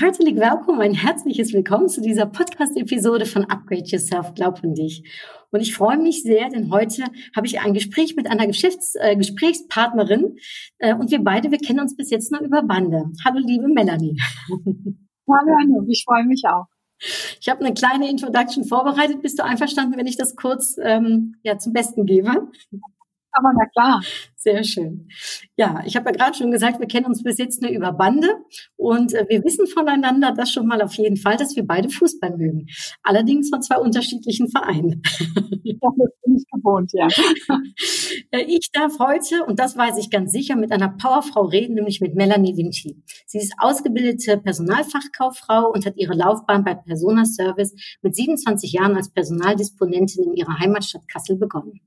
Herzlich Willkommen, ein herzliches Willkommen zu dieser Podcast-Episode von Upgrade Yourself, Glaub an dich. Und ich freue mich sehr, denn heute habe ich ein Gespräch mit einer Geschäfts äh, Gesprächspartnerin äh, und wir beide, wir kennen uns bis jetzt nur über Bande. Hallo, liebe Melanie. Hallo, Anu, ich freue mich auch. Ich habe eine kleine Introduction vorbereitet. Bist du einverstanden, wenn ich das kurz ähm, ja, zum Besten gebe? Aber na klar. Sehr schön. Ja, ich habe ja gerade schon gesagt, wir kennen uns bis jetzt nur über Bande und äh, wir wissen voneinander das schon mal auf jeden Fall, dass wir beide Fußball mögen. Allerdings von zwei unterschiedlichen Vereinen. Ja, das bin ich gewohnt, ja. Äh, ich darf heute, und das weiß ich ganz sicher, mit einer Powerfrau reden, nämlich mit Melanie Vinci. Sie ist ausgebildete Personalfachkauffrau und hat ihre Laufbahn bei Persona Service mit 27 Jahren als Personaldisponentin in ihrer Heimatstadt Kassel begonnen.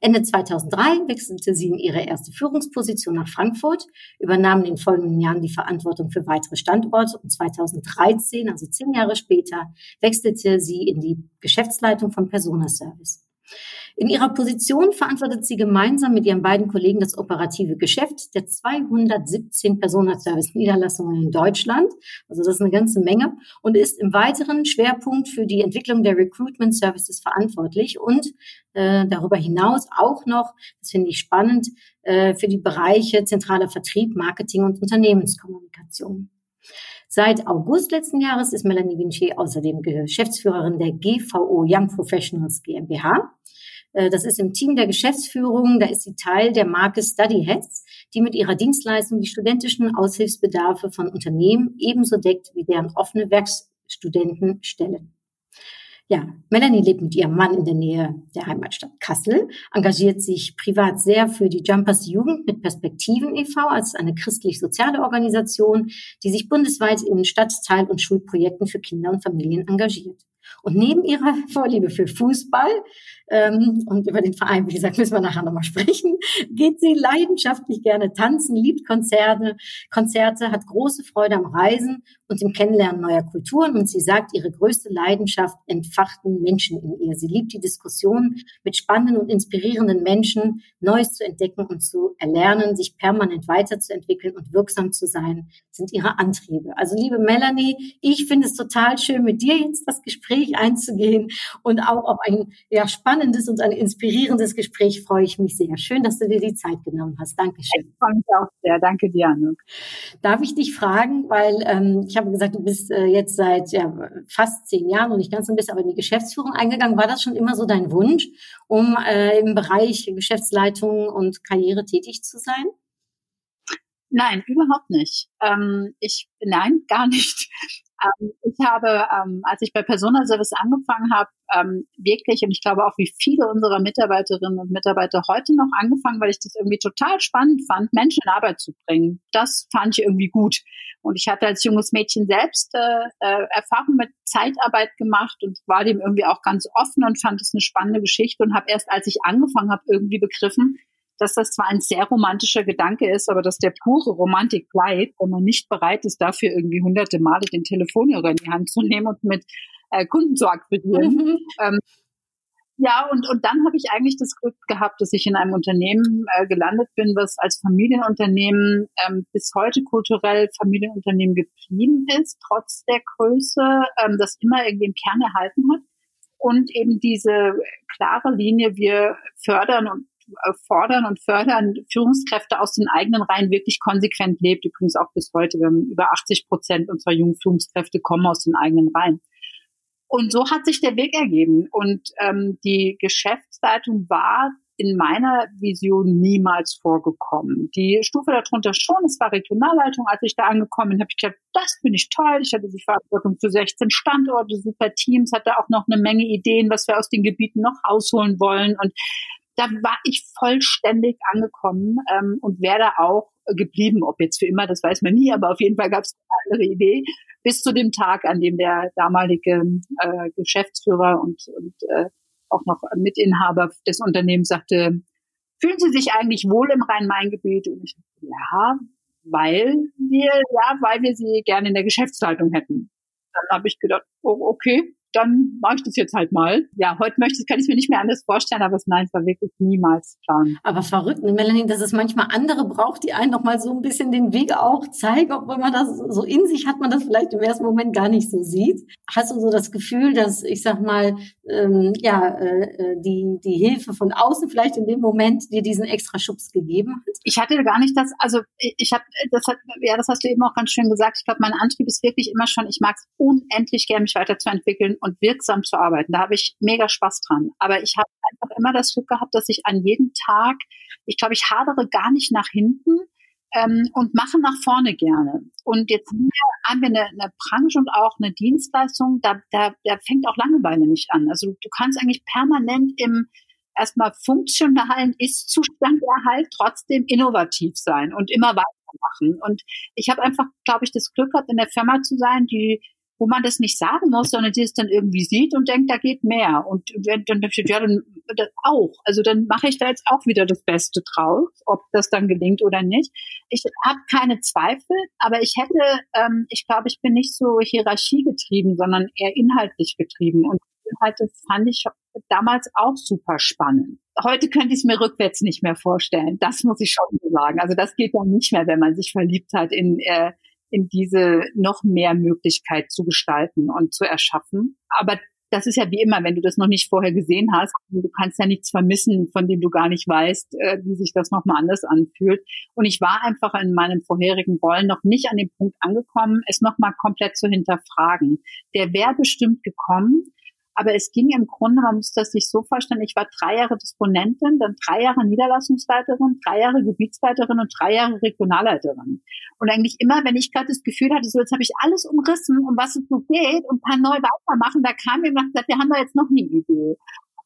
Ende 2003 wechselte sie in ihre erste Führungsposition nach Frankfurt, übernahm in den folgenden Jahren die Verantwortung für weitere Standorte und 2013, also zehn Jahre später, wechselte sie in die Geschäftsleitung von Persona Service. In ihrer Position verantwortet sie gemeinsam mit ihren beiden Kollegen das operative Geschäft der 217 Personenservice-Niederlassungen in Deutschland. Also das ist eine ganze Menge und ist im weiteren Schwerpunkt für die Entwicklung der Recruitment Services verantwortlich und äh, darüber hinaus auch noch, das finde ich spannend, äh, für die Bereiche zentraler Vertrieb, Marketing und Unternehmenskommunikation. Seit August letzten Jahres ist Melanie Vinci außerdem Geschäftsführerin der GVO Young Professionals GmbH. Äh, das ist im Team der Geschäftsführung, da ist sie Teil der Marke Study Heads, die mit ihrer Dienstleistung die studentischen Aushilfsbedarfe von Unternehmen ebenso deckt wie deren offene Werkstudenten stellen. Ja, Melanie lebt mit ihrem Mann in der Nähe der Heimatstadt Kassel, engagiert sich privat sehr für die Jumpers Jugend mit Perspektiven e.V. als eine christlich-soziale Organisation, die sich bundesweit in Stadtteil- und Schulprojekten für Kinder und Familien engagiert. Und neben ihrer Vorliebe für Fußball ähm, und über den Verein, wie gesagt, müssen wir nachher nochmal sprechen, geht sie leidenschaftlich gerne tanzen, liebt Konzerte, Konzerte, hat große Freude am Reisen und im Kennenlernen neuer Kulturen. Und sie sagt, ihre größte Leidenschaft entfachten Menschen in ihr. Sie liebt die Diskussion mit spannenden und inspirierenden Menschen, Neues zu entdecken und zu erlernen, sich permanent weiterzuentwickeln und wirksam zu sein, sind ihre Antriebe. Also liebe Melanie, ich finde es total schön, mit dir jetzt das Gespräch einzugehen und auch auf ein ja, spannendes und ein inspirierendes Gespräch freue ich mich sehr. Schön, dass du dir die Zeit genommen hast. Dankeschön. Ich freue mich auch sehr. Danke dir, Anuk. Darf ich dich fragen, weil ähm, ich habe gesagt, du bist äh, jetzt seit ja, fast zehn Jahren und nicht ganz ein bisschen, aber in die Geschäftsführung eingegangen. War das schon immer so dein Wunsch, um äh, im Bereich Geschäftsleitung und Karriere tätig zu sein? Nein, überhaupt nicht. Ähm, ich nein, gar nicht. Ähm, ich habe, ähm, als ich bei Persona Service angefangen habe, ähm, wirklich, und ich glaube auch wie viele unserer Mitarbeiterinnen und Mitarbeiter heute noch angefangen, weil ich das irgendwie total spannend fand, Menschen in Arbeit zu bringen. Das fand ich irgendwie gut. Und ich hatte als junges Mädchen selbst äh, äh, Erfahrung mit Zeitarbeit gemacht und war dem irgendwie auch ganz offen und fand es eine spannende Geschichte und habe erst, als ich angefangen habe, irgendwie begriffen, dass das zwar ein sehr romantischer Gedanke ist, aber dass der pure Romantik bleibt, wenn man nicht bereit ist, dafür irgendwie hunderte Male den Telefonhörer in die Hand zu nehmen und mit äh, Kunden zu akquirieren. Mhm. Ähm, ja, und, und dann habe ich eigentlich das Glück gehabt, dass ich in einem Unternehmen äh, gelandet bin, was als Familienunternehmen ähm, bis heute kulturell Familienunternehmen geblieben ist, trotz der Größe, ähm, das immer irgendwie im Kern erhalten hat. Und eben diese klare Linie, wir fördern und fordern und fördern Führungskräfte aus den eigenen Reihen wirklich konsequent lebt. Übrigens auch bis heute. Wir haben über 80 Prozent unserer jungen Führungskräfte kommen aus den eigenen Reihen. Und so hat sich der Weg ergeben. Und ähm, die Geschäftsleitung war in meiner Vision niemals vorgekommen. Die Stufe darunter schon, es war Regionalleitung. Als ich da angekommen bin, habe ich gedacht, das finde ich toll. Ich hatte die Verantwortung für 16 Standorte, super Teams, hatte auch noch eine Menge Ideen, was wir aus den Gebieten noch rausholen wollen. Und da war ich vollständig angekommen ähm, und wäre da auch geblieben. Ob jetzt für immer, das weiß man nie, aber auf jeden Fall gab es eine andere Idee. Bis zu dem Tag, an dem der damalige äh, Geschäftsführer und, und äh, auch noch Mitinhaber des Unternehmens sagte, fühlen Sie sich eigentlich wohl im Rhein-Main-Gebiet? Und ich, ja, weil wir, ja, weil wir Sie gerne in der Geschäftsleitung hätten. Dann habe ich gedacht, oh, okay, dann mache ich das jetzt halt mal. Ja, heute möchte ich, kann ich es mir nicht mehr anders vorstellen, aber es, nein, es war wirklich niemals Plan. Aber verrückt, ne, Melanie, dass es manchmal andere braucht, die einen noch mal so ein bisschen den Weg auch zeigen, obwohl man das so in sich hat, man das vielleicht im ersten Moment gar nicht so sieht. Hast du so das Gefühl, dass, ich sag mal, ähm, ja, äh, äh die, die Hilfe von außen vielleicht in dem Moment dir diesen extra Schubs gegeben hat? Ich hatte gar nicht das, also ich habe, das hat, ja, das hast du eben auch ganz schön gesagt. Ich glaube, mein Antrieb ist wirklich immer schon, ich mag es unendlich gerne, mich weiterzuentwickeln und wirksam zu arbeiten. Da habe ich mega Spaß dran. Aber ich habe einfach immer das Glück gehabt, dass ich an jedem Tag, ich glaube, ich hadere gar nicht nach hinten ähm, und mache nach vorne gerne. Und jetzt haben wir eine, eine Branche und auch eine Dienstleistung, da, da, da fängt auch Langeweile nicht an. Also du kannst eigentlich permanent im erstmal funktionalen Ist-Zustand erhalt, trotzdem innovativ sein und immer weitermachen. Und ich habe einfach, glaube ich, das Glück gehabt, in der Firma zu sein, die wo man das nicht sagen muss, sondern die es dann irgendwie sieht und denkt, da geht mehr. Und wenn, dann ja, dann das auch. Also dann mache ich da jetzt auch wieder das Beste draus, ob das dann gelingt oder nicht. Ich habe keine Zweifel, aber ich hätte, ähm, ich glaube, ich bin nicht so hierarchiegetrieben, sondern eher inhaltlich getrieben. Und Inhalte fand ich damals auch super spannend. Heute könnte ich es mir rückwärts nicht mehr vorstellen. Das muss ich schon sagen. Also das geht dann nicht mehr, wenn man sich verliebt hat in äh, in diese noch mehr Möglichkeit zu gestalten und zu erschaffen. Aber das ist ja wie immer, wenn du das noch nicht vorher gesehen hast, du kannst ja nichts vermissen, von dem du gar nicht weißt, äh, wie sich das nochmal anders anfühlt. Und ich war einfach in meinen vorherigen Rollen noch nicht an dem Punkt angekommen, es nochmal komplett zu hinterfragen. Der wäre bestimmt gekommen, aber es ging im Grunde, man muss das sich so vorstellen, ich war drei Jahre Disponentin, dann drei Jahre Niederlassungsleiterin, drei Jahre Gebietsleiterin und drei Jahre Regionalleiterin. Und eigentlich immer, wenn ich gerade das Gefühl hatte, so jetzt habe ich alles umrissen, um was es so geht und kann neu weitermachen, da kam mir und gesagt, wir haben da jetzt noch eine Idee.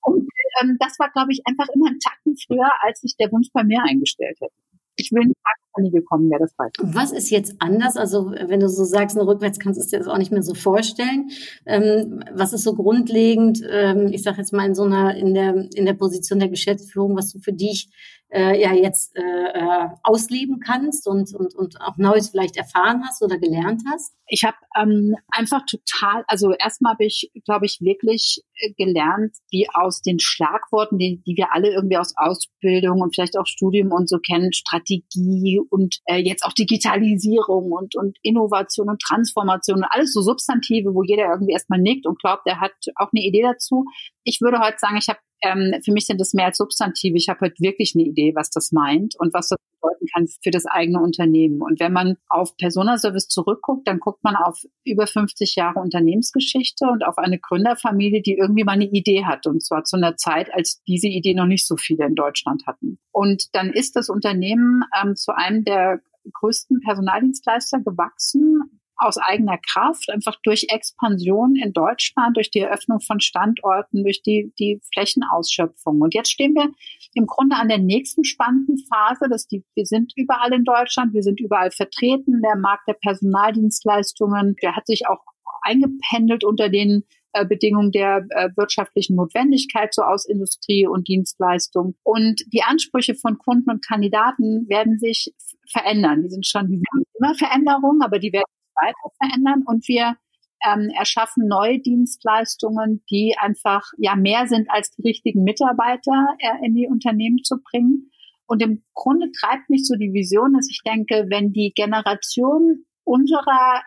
Und ähm, das war, glaube ich, einfach immer ein Tacken früher, als sich der Wunsch bei mir eingestellt hätte ich will nicht nie gekommen wäre, das weiß ich. Was ist jetzt anders? Also wenn du so sagst, eine rückwärts kannst du es dir das auch nicht mehr so vorstellen. Ähm, was ist so grundlegend, ähm, ich sage jetzt mal in so einer, in der, in der Position der Geschäftsführung, was du für dich äh, ja jetzt äh, äh, ausleben kannst und, und, und auch Neues vielleicht erfahren hast oder gelernt hast? Ich habe ähm, einfach total, also erstmal habe ich, glaube ich, wirklich äh, gelernt, wie aus den Schlagworten, die, die wir alle irgendwie aus Ausbildung und vielleicht auch Studium und so kennen, Strategie und äh, jetzt auch Digitalisierung und, und Innovation und Transformation und alles so Substantive, wo jeder irgendwie erstmal nickt und glaubt, er hat auch eine Idee dazu. Ich würde heute sagen, ich habe ähm, für mich sind das mehr als Substantive. Ich habe heute wirklich eine Idee, was das meint und was das bedeuten kann für das eigene Unternehmen. Und wenn man auf Personaservice zurückguckt, dann guckt man auf über 50 Jahre Unternehmensgeschichte und auf eine Gründerfamilie, die irgendwie mal eine Idee hat. Und zwar zu einer Zeit, als diese Idee noch nicht so viele in Deutschland hatten. Und dann ist das Unternehmen ähm, zu einem der größten Personaldienstleister gewachsen, aus eigener Kraft, einfach durch Expansion in Deutschland, durch die Eröffnung von Standorten, durch die, die Flächenausschöpfung. Und jetzt stehen wir im Grunde an der nächsten spannenden Phase, dass die, wir sind überall in Deutschland, wir sind überall vertreten, der Markt der Personaldienstleistungen, der hat sich auch eingependelt unter den äh, Bedingungen der äh, wirtschaftlichen Notwendigkeit so aus Industrie und Dienstleistung. Und die Ansprüche von Kunden und Kandidaten werden sich verändern. Die sind schon, die sind immer Veränderungen, aber die werden weiter verändern und wir ähm, erschaffen neue Dienstleistungen, die einfach ja mehr sind als die richtigen Mitarbeiter äh, in die Unternehmen zu bringen. Und im Grunde treibt mich so die Vision, dass ich denke, wenn die Generation unserer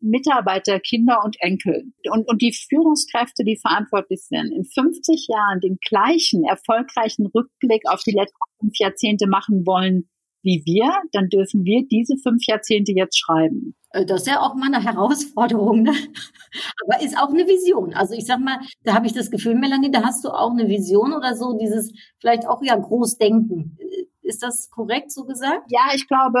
Mitarbeiter, Kinder und Enkel und, und die Führungskräfte, die verantwortlich sind, in 50 Jahren den gleichen erfolgreichen Rückblick auf die letzten fünf Jahrzehnte machen wollen wie wir, dann dürfen wir diese fünf Jahrzehnte jetzt schreiben. Äh, das ist ja auch mal eine Herausforderung, ne? aber ist auch eine Vision. Also ich sag mal, da habe ich das Gefühl, Melanie, da hast du auch eine Vision oder so, dieses vielleicht auch ja Großdenken. Äh, ist das korrekt so gesagt? Ja, ich glaube,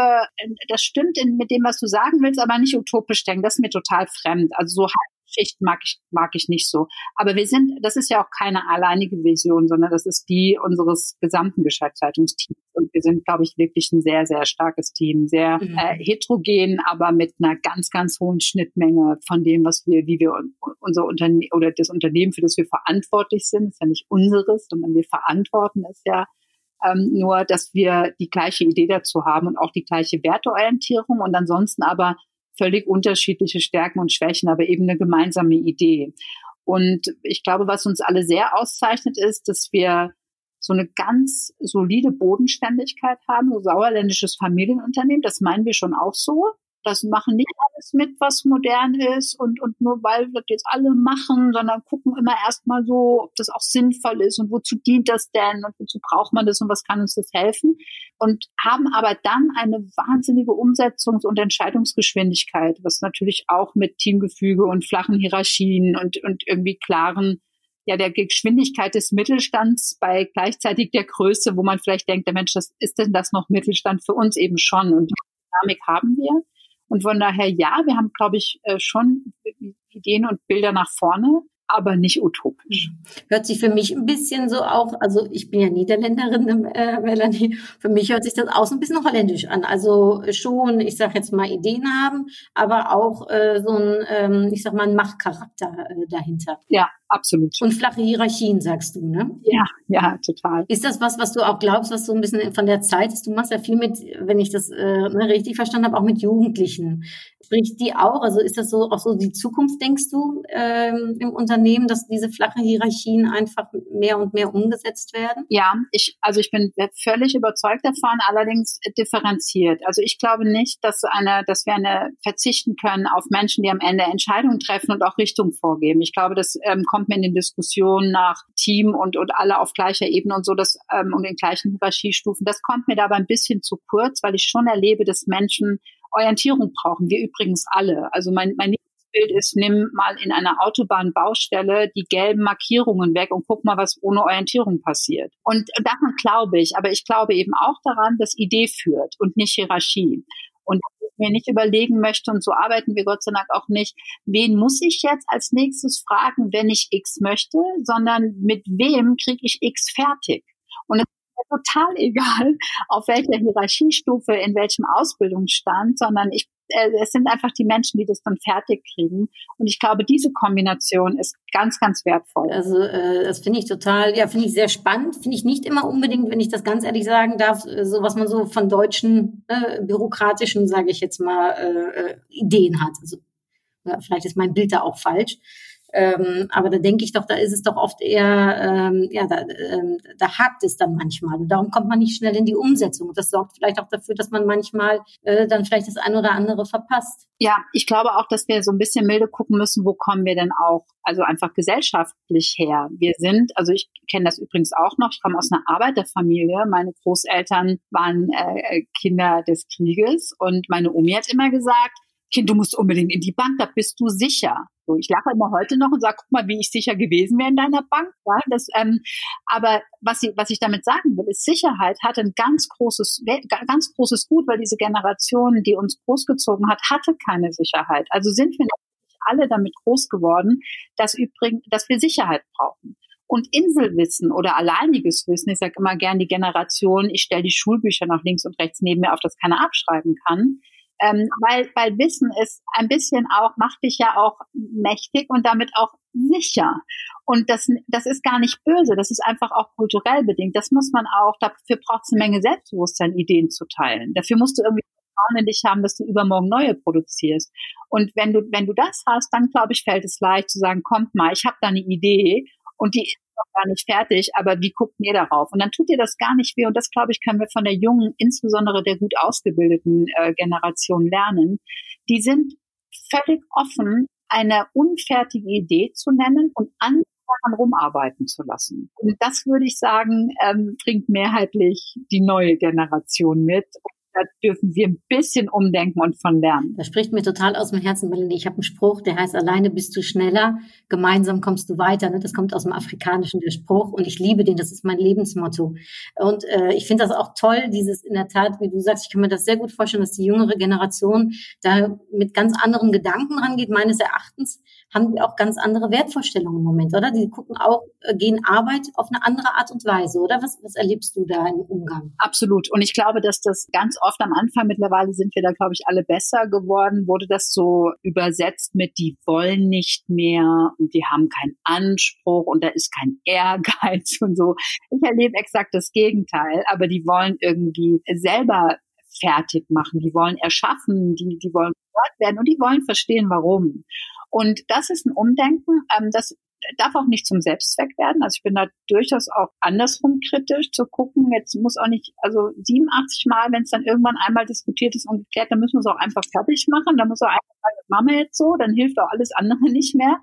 das stimmt in, mit dem, was du sagen willst, aber nicht utopisch denken. Das ist mir total fremd. Also so Schichten mag ich, mag ich nicht so. Aber wir sind, das ist ja auch keine alleinige Vision, sondern das ist die unseres gesamten Geschäftsleitungsteams. Und wir sind, glaube ich, wirklich ein sehr, sehr starkes Team, sehr mhm. äh, heterogen, aber mit einer ganz, ganz hohen Schnittmenge von dem, was wir, wie wir unser Unternehmen oder das Unternehmen, für das wir verantwortlich sind, ist ja nicht unseres, sondern wir verantworten es ja ähm, nur, dass wir die gleiche Idee dazu haben und auch die gleiche Werteorientierung und ansonsten aber völlig unterschiedliche Stärken und Schwächen, aber eben eine gemeinsame Idee. Und ich glaube, was uns alle sehr auszeichnet, ist, dass wir so eine ganz solide Bodenständigkeit haben, so sauerländisches Familienunternehmen. Das meinen wir schon auch so. Das machen nicht alles mit, was modern ist und, und nur weil das jetzt alle machen, sondern gucken immer erstmal so, ob das auch sinnvoll ist und wozu dient das denn und wozu braucht man das und was kann uns das helfen. Und haben aber dann eine wahnsinnige Umsetzungs- und Entscheidungsgeschwindigkeit, was natürlich auch mit Teamgefüge und flachen Hierarchien und, und irgendwie klaren ja der Geschwindigkeit des Mittelstands bei gleichzeitig der Größe, wo man vielleicht denkt, der Mensch, das ist denn das noch Mittelstand für uns eben schon und die Dynamik haben wir. Und von daher, ja, wir haben, glaube ich, äh, schon Ideen und Bilder nach vorne aber nicht utopisch. Mhm. Hört sich für mich ein bisschen so auch, also ich bin ja Niederländerin, äh, Melanie, für mich hört sich das auch so ein bisschen holländisch an. Also schon, ich sage jetzt mal, Ideen haben, aber auch äh, so ein, ähm, ich sag mal, ein Machtcharakter äh, dahinter. Ja, absolut. Und flache Hierarchien, sagst du, ne? Ja, ja, total. Ist das was, was du auch glaubst, was so ein bisschen von der Zeit ist? Du machst ja viel mit, wenn ich das äh, ne, richtig verstanden habe, auch mit Jugendlichen. Spricht die auch? Also ist das so auch so die Zukunft, denkst du, ähm, im Unternehmen, dass diese flachen Hierarchien einfach mehr und mehr umgesetzt werden? Ja, ich, also ich bin völlig überzeugt davon, allerdings differenziert. Also ich glaube nicht, dass eine, dass wir eine verzichten können auf Menschen, die am Ende Entscheidungen treffen und auch Richtung vorgeben. Ich glaube, das ähm, kommt mir in den Diskussionen nach Team und, und alle auf gleicher Ebene und so, das, ähm, und den gleichen Hierarchiestufen. Das kommt mir dabei ein bisschen zu kurz, weil ich schon erlebe, dass Menschen Orientierung brauchen. Wir übrigens alle. Also mein, mein Bild ist, nimm mal in einer Autobahnbaustelle die gelben Markierungen weg und guck mal, was ohne Orientierung passiert. Und daran glaube ich, aber ich glaube eben auch daran, dass Idee führt und nicht Hierarchie. Und mir nicht überlegen möchte, und so arbeiten wir Gott sei Dank auch nicht, wen muss ich jetzt als nächstes fragen, wenn ich X möchte, sondern mit wem kriege ich X fertig. Und es total egal, auf welcher Hierarchiestufe, in welchem Ausbildungsstand, sondern ich äh, es sind einfach die Menschen, die das dann fertig kriegen. Und ich glaube, diese Kombination ist ganz, ganz wertvoll. Also äh, das finde ich total, ja, finde ich sehr spannend. Finde ich nicht immer unbedingt, wenn ich das ganz ehrlich sagen darf, äh, so was man so von deutschen äh, bürokratischen, sage ich jetzt mal, äh, äh, Ideen hat. Also vielleicht ist mein Bild da auch falsch. Ähm, aber da denke ich doch, da ist es doch oft eher, ähm, ja, da, ähm, da hakt es dann manchmal. Und darum kommt man nicht schnell in die Umsetzung. Und das sorgt vielleicht auch dafür, dass man manchmal äh, dann vielleicht das eine oder andere verpasst. Ja, ich glaube auch, dass wir so ein bisschen milde gucken müssen, wo kommen wir denn auch, also einfach gesellschaftlich her. Wir sind, also ich kenne das übrigens auch noch, ich komme aus einer Arbeiterfamilie. Meine Großeltern waren äh, Kinder des Krieges und meine Omi hat immer gesagt, Kind, du musst unbedingt in die Bank, da bist du sicher. So, ich lache immer heute noch und sage, guck mal, wie ich sicher gewesen wäre in deiner Bank. Ja, das, ähm, aber was ich, was ich damit sagen will, ist, Sicherheit hat ein ganz großes, ganz großes Gut, weil diese Generation, die uns großgezogen hat, hatte keine Sicherheit. Also sind wir natürlich alle damit groß geworden, dass übrigens, dass wir Sicherheit brauchen. Und Inselwissen oder alleiniges Wissen, ich sage immer gern die Generation, ich stelle die Schulbücher nach links und rechts neben mir, auf das keiner abschreiben kann, ähm, weil, weil Wissen ist ein bisschen auch, macht dich ja auch mächtig und damit auch sicher. Und das, das ist gar nicht böse, das ist einfach auch kulturell bedingt. Das muss man auch, dafür braucht es eine Menge Selbstbewusstsein, Ideen zu teilen. Dafür musst du irgendwie Vertrauen in dich haben, dass du übermorgen neue produzierst. Und wenn du, wenn du das hast, dann glaube ich, fällt es leicht zu sagen, kommt mal, ich habe da eine Idee und die noch gar nicht fertig, aber wie guckt ihr darauf? Und dann tut ihr das gar nicht weh. Und das, glaube ich, können wir von der jungen, insbesondere der gut ausgebildeten äh, Generation lernen. Die sind völlig offen, eine unfertige Idee zu nennen und an daran rumarbeiten zu lassen. Und das würde ich sagen, ähm, bringt mehrheitlich die neue Generation mit. Da dürfen wir ein bisschen umdenken und von lernen. Das spricht mir total aus dem Herzen, Melanie. Ich habe einen Spruch, der heißt, alleine bist du schneller, gemeinsam kommst du weiter. Ne? Das kommt aus dem Afrikanischen, der Spruch. Und ich liebe den, das ist mein Lebensmotto. Und äh, ich finde das auch toll, dieses in der Tat, wie du sagst, ich kann mir das sehr gut vorstellen, dass die jüngere Generation da mit ganz anderen Gedanken rangeht. Meines Erachtens haben die auch ganz andere Wertvorstellungen im Moment, oder? Die gucken auch, äh, gehen Arbeit auf eine andere Art und Weise, oder? Was, was erlebst du da im Umgang? Absolut. Und ich glaube, dass das ganz oft am Anfang, mittlerweile sind wir da, glaube ich, alle besser geworden, wurde das so übersetzt mit, die wollen nicht mehr und die haben keinen Anspruch und da ist kein Ehrgeiz und so. Ich erlebe exakt das Gegenteil, aber die wollen irgendwie selber fertig machen, die wollen erschaffen, die, die wollen gehört werden und die wollen verstehen, warum. Und das ist ein Umdenken, ähm, das darf auch nicht zum Selbstzweck werden. Also ich bin da durchaus auch andersrum kritisch zu gucken. Jetzt muss auch nicht, also 87 Mal, wenn es dann irgendwann einmal diskutiert ist und geklärt, dann müssen wir es auch einfach fertig machen. Dann muss auch einfach sagen, das machen wir jetzt so, dann hilft auch alles andere nicht mehr.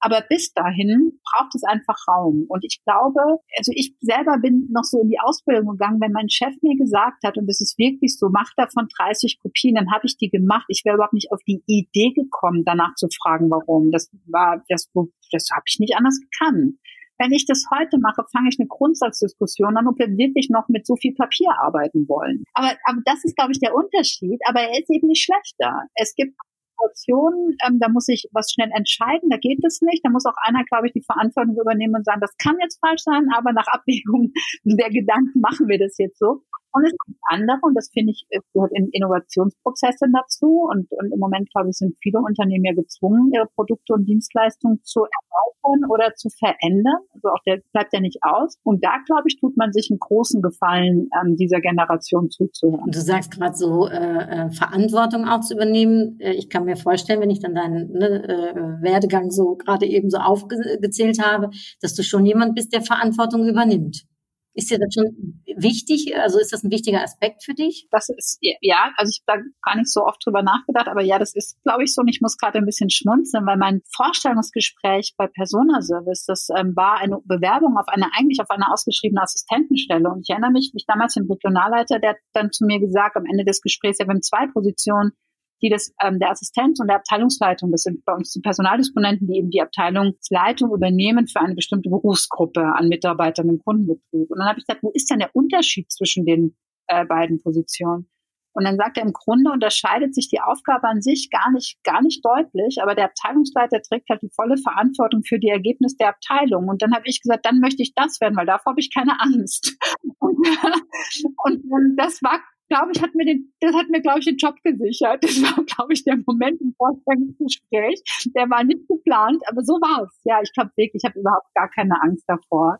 Aber bis dahin braucht es einfach Raum. Und ich glaube, also ich selber bin noch so in die Ausbildung gegangen, wenn mein Chef mir gesagt hat, und das ist wirklich so, mach davon 30 Kopien, dann habe ich die gemacht. Ich wäre überhaupt nicht auf die Idee gekommen, danach zu fragen, warum. Das war, das, das habe ich nicht anders gekannt. Wenn ich das heute mache, fange ich eine Grundsatzdiskussion an, ob wir wirklich noch mit so viel Papier arbeiten wollen. Aber, aber das ist, glaube ich, der Unterschied. Aber er ist eben nicht schlechter. Es gibt Situationen, ähm, da muss ich was schnell entscheiden, da geht es nicht. Da muss auch einer, glaube ich, die Verantwortung übernehmen und sagen, das kann jetzt falsch sein, aber nach Abwägung der Gedanken machen wir das jetzt so. Und es gibt andere, und das finde ich, gehört in Innovationsprozesse dazu. Und, und im Moment, glaube ich, sind viele Unternehmen ja gezwungen, ihre Produkte und Dienstleistungen zu erweitern oder zu verändern. Also auch der bleibt ja nicht aus. Und da, glaube ich, tut man sich einen großen Gefallen, ähm, dieser Generation zuzuhören. Und du sagst gerade so, äh, äh, Verantwortung auch zu übernehmen. Äh, ich kann mir vorstellen, wenn ich dann deinen ne, äh, Werdegang so gerade eben so aufgezählt habe, dass du schon jemand bist, der Verantwortung übernimmt. Ist dir das schon wichtig? Also ist das ein wichtiger Aspekt für dich? Das ist, ja, also ich habe da gar nicht so oft drüber nachgedacht, aber ja, das ist, glaube ich, so. Und ich muss gerade ein bisschen schmunzeln, weil mein Vorstellungsgespräch bei Persona Service, das ähm, war eine Bewerbung auf eine, eigentlich auf eine ausgeschriebene Assistentenstelle. Und ich erinnere mich, ich damals den Regionalleiter, der hat dann zu mir gesagt, am Ende des Gesprächs, ja, wir haben zwei Positionen die das ähm, der Assistenz und der Abteilungsleitung, das sind bei uns die Personaldisponenten, die eben die Abteilungsleitung übernehmen für eine bestimmte Berufsgruppe an Mitarbeitern im Kundenbetrieb. Und dann habe ich gesagt, wo ist denn der Unterschied zwischen den äh, beiden Positionen? Und dann sagt er, im Grunde unterscheidet sich die Aufgabe an sich gar nicht, gar nicht deutlich, aber der Abteilungsleiter trägt halt die volle Verantwortung für die Ergebnisse der Abteilung. Und dann habe ich gesagt, dann möchte ich das werden, weil davor habe ich keine Angst. Und, und das war glaube ich, hat mir den, das hat mir, glaube ich, den Job gesichert. Das war, glaube ich, der Moment im Vorstellungsgespräch. Der war nicht geplant, aber so war es. Ja, ich glaube wirklich, ich habe überhaupt gar keine Angst davor,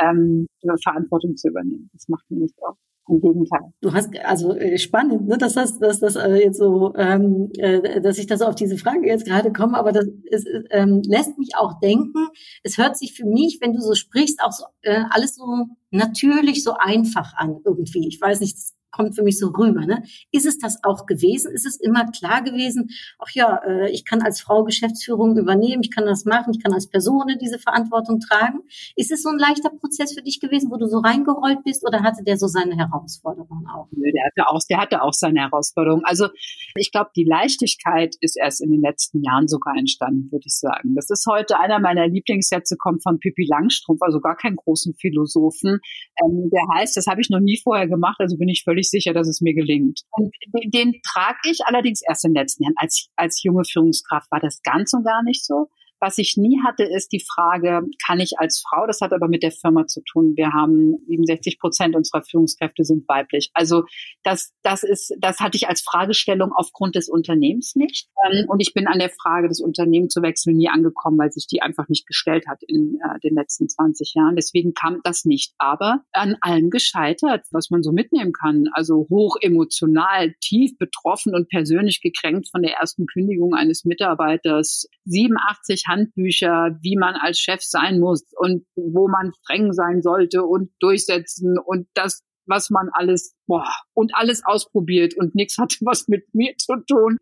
ähm, Verantwortung zu übernehmen. Das macht mir nicht auf. Im Gegenteil. Du hast also äh, spannend, ne, dass das, dass das äh, jetzt so, ähm, äh, dass ich das auf diese Frage jetzt gerade komme, aber das es, ähm, lässt mich auch denken. Es hört sich für mich, wenn du so sprichst, auch so äh, alles so natürlich, so einfach an irgendwie. Ich weiß nicht, das kommt für mich so rüber. Ne? Ist es das auch gewesen? Ist es immer klar gewesen, ach ja, äh, ich kann als Frau Geschäftsführung übernehmen, ich kann das machen, ich kann als Person diese Verantwortung tragen? Ist es so ein leichter Prozess für dich gewesen, wo du so reingerollt bist oder hatte der so seine Herausforderungen auch? Nö, der hatte auch, der hatte auch seine Herausforderungen. Also ich glaube, die Leichtigkeit ist erst in den letzten Jahren sogar entstanden, würde ich sagen. Das ist heute einer meiner Lieblingssätze, kommt von Pippi Langstrumpf, also gar keinen großen Philosophen. Ähm, der heißt, das habe ich noch nie vorher gemacht, also bin ich völlig ziemlich sicher, dass es mir gelingt. Und den, trage ich allerdings erst in den letzten Jahren. Als, als junge Führungskraft war das ganz und gar nicht so. Was ich nie hatte, ist die Frage, kann ich als Frau, das hat aber mit der Firma zu tun. Wir haben 67 Prozent unserer Führungskräfte sind weiblich. Also das, das ist, das hatte ich als Fragestellung aufgrund des Unternehmens nicht. Ähm, und ich bin an der Frage, das Unternehmen zu wechseln, nie angekommen, weil sich die einfach nicht gestellt hat in äh, den letzten 20 Jahren. Deswegen kam das nicht. Aber an allem gescheitert, was man so mitnehmen kann. Also hoch emotional, tief betroffen und persönlich gekränkt von der ersten Kündigung eines Mitarbeiters. 87 Handbücher, wie man als Chef sein muss und wo man streng sein sollte und durchsetzen und das, was man alles, boah, und alles ausprobiert und nichts hatte was mit mir zu tun.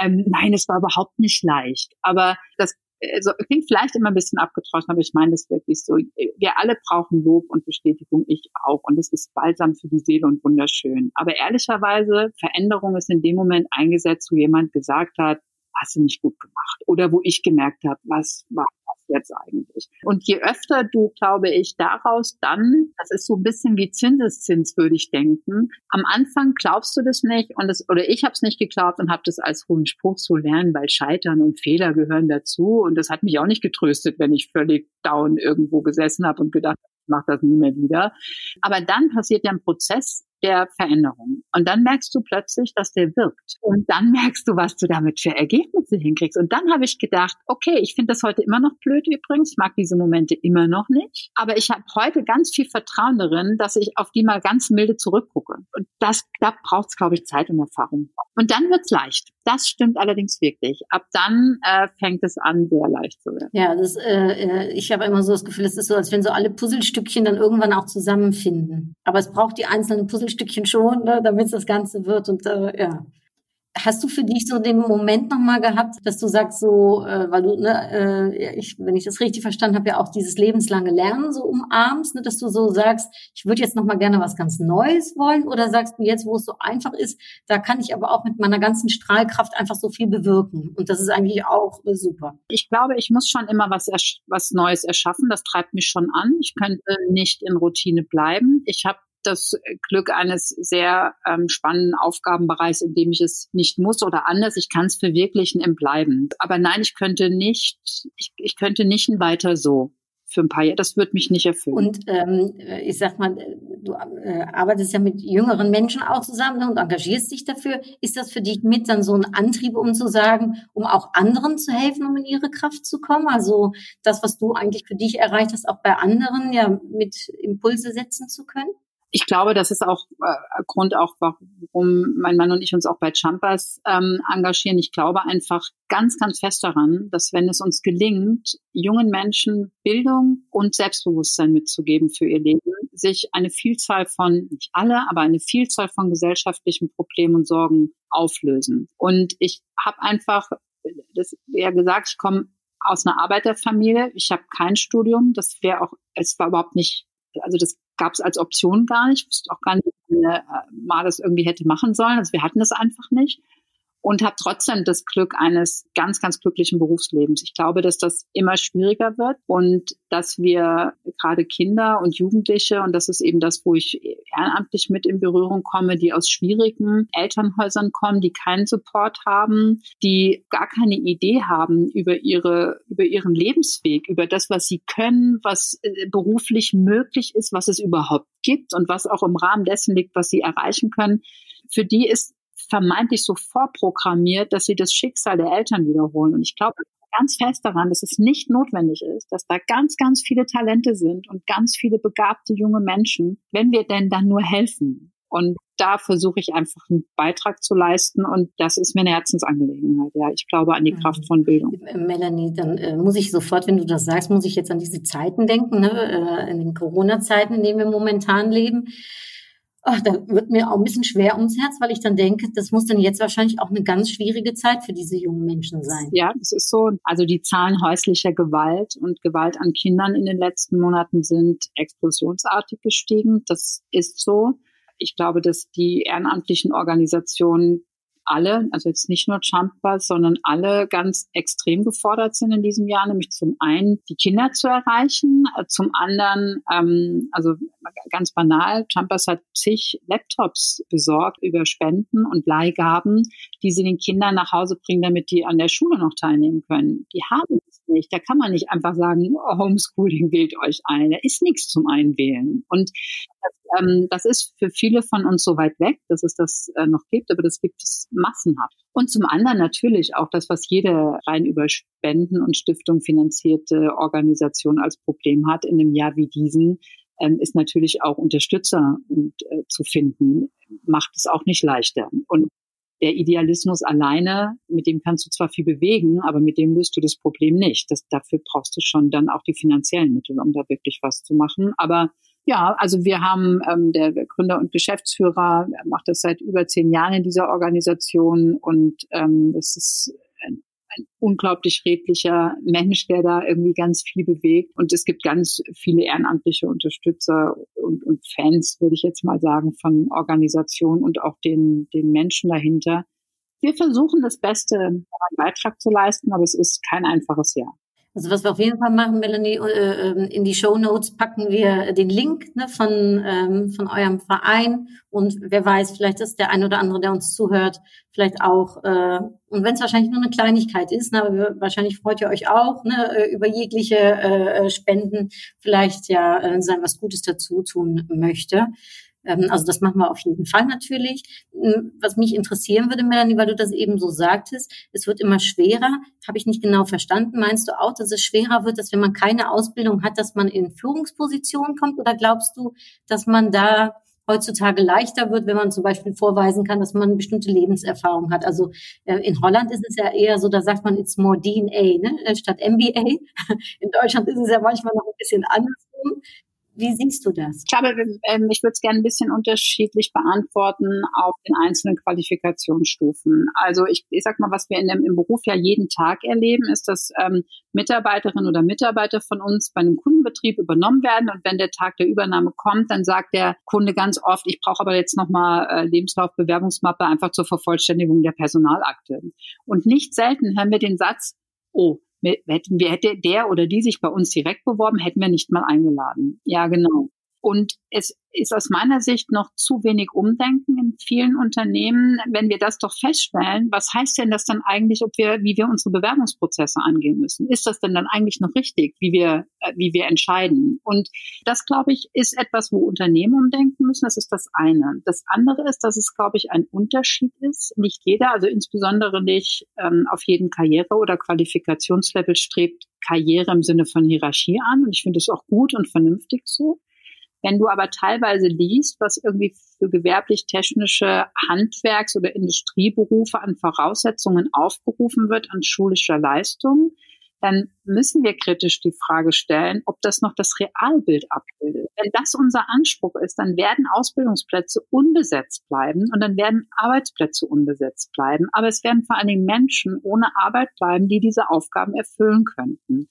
Ähm, nein, es war überhaupt nicht leicht. Aber das also klingt vielleicht immer ein bisschen abgetroschen, aber ich meine das wirklich so. Wir alle brauchen Lob und Bestätigung, ich auch. Und es ist balsam für die Seele und wunderschön. Aber ehrlicherweise, Veränderung ist in dem Moment eingesetzt, wo jemand gesagt hat, hast du nicht gut gemacht. Oder wo ich gemerkt habe, was war jetzt eigentlich? Und je öfter du, glaube ich, daraus dann, das ist so ein bisschen wie Zinseszins, würde ich denken. Am Anfang glaubst du das nicht und das, oder ich habe es nicht geglaubt und habe das als hohen Spruch so lernen, weil Scheitern und Fehler gehören dazu. Und das hat mich auch nicht getröstet, wenn ich völlig down irgendwo gesessen habe und gedacht, ich mache das nie mehr wieder. Aber dann passiert ja ein Prozess, der Veränderung. Und dann merkst du plötzlich, dass der wirkt. Und dann merkst du, was du damit für Ergebnisse hinkriegst. Und dann habe ich gedacht, okay, ich finde das heute immer noch blöd übrigens. Ich mag diese Momente immer noch nicht. Aber ich habe heute ganz viel Vertrauen darin, dass ich auf die mal ganz milde zurückgucke. Und das, da braucht es, glaube ich, Zeit und Erfahrung. Und dann wird's leicht. Das stimmt allerdings wirklich. Ab dann äh, fängt es an, sehr leicht zu werden. Ja, das, äh, äh ich habe immer so das Gefühl, es ist so, als wenn so alle Puzzlestückchen dann irgendwann auch zusammenfinden. Aber es braucht die einzelnen Puzzlestückchen schon, ne, damit das Ganze wird. Und äh, ja. Hast du für dich so den Moment nochmal gehabt, dass du sagst, so, äh, weil du, ne, äh, ich, wenn ich das richtig verstanden habe, ja auch dieses lebenslange Lernen so umarmst, ne, dass du so sagst, ich würde jetzt nochmal gerne was ganz Neues wollen oder sagst du jetzt, wo es so einfach ist, da kann ich aber auch mit meiner ganzen Strahlkraft einfach so viel bewirken und das ist eigentlich auch äh, super. Ich glaube, ich muss schon immer was, was Neues erschaffen, das treibt mich schon an. Ich könnte nicht in Routine bleiben. Ich habe das Glück eines sehr ähm, spannenden Aufgabenbereichs, in dem ich es nicht muss oder anders. Ich kann es verwirklichen im Bleiben. Aber nein, ich könnte nicht, ich, ich könnte nicht weiter so für ein paar Jahre. Das wird mich nicht erfüllen. Und ähm, ich sag mal, du äh, arbeitest ja mit jüngeren Menschen auch zusammen und engagierst dich dafür. Ist das für dich mit dann so ein Antrieb, um zu sagen, um auch anderen zu helfen, um in ihre Kraft zu kommen? Also das, was du eigentlich für dich erreicht hast, auch bei anderen ja mit Impulse setzen zu können? Ich glaube, das ist auch äh, Grund auch, warum mein Mann und ich uns auch bei Jumpers ähm, engagieren. Ich glaube einfach ganz, ganz fest daran, dass wenn es uns gelingt, jungen Menschen Bildung und Selbstbewusstsein mitzugeben für ihr Leben, sich eine Vielzahl von, nicht alle, aber eine Vielzahl von gesellschaftlichen Problemen und Sorgen auflösen. Und ich habe einfach, das ja gesagt, ich komme aus einer Arbeiterfamilie. Ich habe kein Studium. Das wäre auch, es war überhaupt nicht, also das gab es als Option gar nicht. Ich wusste auch gar nicht, man äh, mal das irgendwie hätte machen sollen. Also wir hatten das einfach nicht und habe trotzdem das Glück eines ganz, ganz glücklichen Berufslebens. Ich glaube, dass das immer schwieriger wird und dass wir gerade Kinder und Jugendliche, und das ist eben das, wo ich ehrenamtlich mit in Berührung komme, die aus schwierigen Elternhäusern kommen, die keinen Support haben, die gar keine Idee haben über ihre, über ihren Lebensweg, über das, was sie können, was äh, beruflich möglich ist, was es überhaupt gibt und was auch im Rahmen dessen liegt, was sie erreichen können. Für die ist vermeintlich so vorprogrammiert, dass sie das Schicksal der Eltern wiederholen. Und ich glaube ganz fest daran, dass es nicht notwendig ist, dass da ganz, ganz viele Talente sind und ganz viele begabte junge Menschen, wenn wir denn dann nur helfen. Und da versuche ich einfach einen Beitrag zu leisten und das ist mir eine Herzensangelegenheit. Ja, ich glaube an die mhm. Kraft von Bildung. Melanie, dann äh, muss ich sofort, wenn du das sagst, muss ich jetzt an diese Zeiten denken, ne? äh, in den Corona-Zeiten, in denen wir momentan leben ach, da wird mir auch ein bisschen schwer ums Herz, weil ich dann denke, das muss dann jetzt wahrscheinlich auch eine ganz schwierige Zeit für diese jungen Menschen sein. Ja, das ist so. Also die Zahlen häuslicher Gewalt und Gewalt an Kindern in den letzten Monaten sind explosionsartig gestiegen. Das ist so. Ich glaube, dass die ehrenamtlichen Organisationen alle, also jetzt nicht nur Jumper, sondern alle ganz extrem gefordert sind in diesem Jahr, nämlich zum einen die Kinder zu erreichen, äh, zum anderen, ähm, also ganz banal, Jumpers hat zig Laptops besorgt über Spenden und Leihgaben, die sie den Kindern nach Hause bringen, damit die an der Schule noch teilnehmen können. Die haben nicht. Da kann man nicht einfach sagen, oh, Homeschooling wählt euch ein. Da ist nichts zum Einwählen. Und das, ähm, das ist für viele von uns so weit weg, dass es das äh, noch gibt, aber das gibt es massenhaft. Und zum anderen natürlich auch das, was jede rein über Spenden und Stiftung finanzierte Organisation als Problem hat in einem Jahr wie diesen, ähm, ist natürlich auch Unterstützer und, äh, zu finden, macht es auch nicht leichter. Und der Idealismus alleine, mit dem kannst du zwar viel bewegen, aber mit dem löst du das Problem nicht. Das, dafür brauchst du schon dann auch die finanziellen Mittel, um da wirklich was zu machen. Aber ja, also wir haben ähm, der Gründer und Geschäftsführer macht das seit über zehn Jahren in dieser Organisation und ähm, das ist ein, ein unglaublich redlicher Mensch, der da irgendwie ganz viel bewegt. Und es gibt ganz viele ehrenamtliche Unterstützer und, und Fans, würde ich jetzt mal sagen, von Organisationen und auch den, den Menschen dahinter. Wir versuchen das Beste, einen Beitrag zu leisten, aber es ist kein einfaches Jahr. Also was wir auf jeden Fall machen, Melanie, äh, ähm, in die Show Notes packen wir den Link ne, von, ähm, von eurem Verein und wer weiß, vielleicht ist der ein oder andere, der uns zuhört, vielleicht auch, äh, und wenn es wahrscheinlich nur eine Kleinigkeit ist, ne, aber wahrscheinlich freut ihr euch auch ne, äh, über jegliche äh, Spenden, vielleicht ja äh, sein was Gutes dazu tun möchte. Ähm, also das machen wir auf jeden Fall natürlich. Hm, was mich interessieren würde, Melanie, weil du das eben so sagtest, es wird immer schwerer. Habe ich nicht genau verstanden. Meinst du auch, dass es schwerer wird, dass wenn man keine Ausbildung hat, dass man in Führungspositionen kommt? Oder glaubst du, dass man da heutzutage leichter wird, wenn man zum Beispiel vorweisen kann, dass man eine bestimmte Lebenserfahrung hat. Also äh, in Holland ist es ja eher so, da sagt man, it's more DNA ne? statt MBA. In Deutschland ist es ja manchmal noch ein bisschen andersrum. Wie siehst du das? Ich glaube, ähm, ich würde es gerne ein bisschen unterschiedlich beantworten auf den einzelnen Qualifikationsstufen. Also ich, ich sag mal, was wir in dem, im Beruf ja jeden Tag erleben, ist, dass ähm, Mitarbeiterinnen oder Mitarbeiter von uns bei einem Kundenbetrieb übernommen werden und wenn der Tag der Übernahme kommt, dann sagt der Kunde ganz oft, ich brauche aber jetzt nochmal äh, Lebenslauf, einfach zur Vervollständigung der Personalakte. Und nicht selten hören wir den Satz, oh, hätten wir, hätte der oder die sich bei uns direkt beworben, hätten wir nicht mal eingeladen. Ja, genau. Und es ist aus meiner Sicht noch zu wenig Umdenken in vielen Unternehmen. Wenn wir das doch feststellen, was heißt denn das dann eigentlich, ob wir, wie wir unsere Bewerbungsprozesse angehen müssen? Ist das denn dann eigentlich noch richtig, wie wir, äh, wie wir entscheiden? Und das, glaube ich, ist etwas, wo Unternehmen umdenken müssen. Das ist das eine. Das andere ist, dass es, glaube ich, ein Unterschied ist. Nicht jeder, also insbesondere nicht ähm, auf jeden Karriere- oder Qualifikationslevel strebt Karriere im Sinne von Hierarchie an. Und ich finde es auch gut und vernünftig so. Wenn du aber teilweise liest, was irgendwie für gewerblich-technische Handwerks- oder Industrieberufe an Voraussetzungen aufgerufen wird an schulischer Leistung, dann müssen wir kritisch die Frage stellen, ob das noch das Realbild abbildet. Wenn das unser Anspruch ist, dann werden Ausbildungsplätze unbesetzt bleiben und dann werden Arbeitsplätze unbesetzt bleiben. Aber es werden vor allen Dingen Menschen ohne Arbeit bleiben, die diese Aufgaben erfüllen könnten.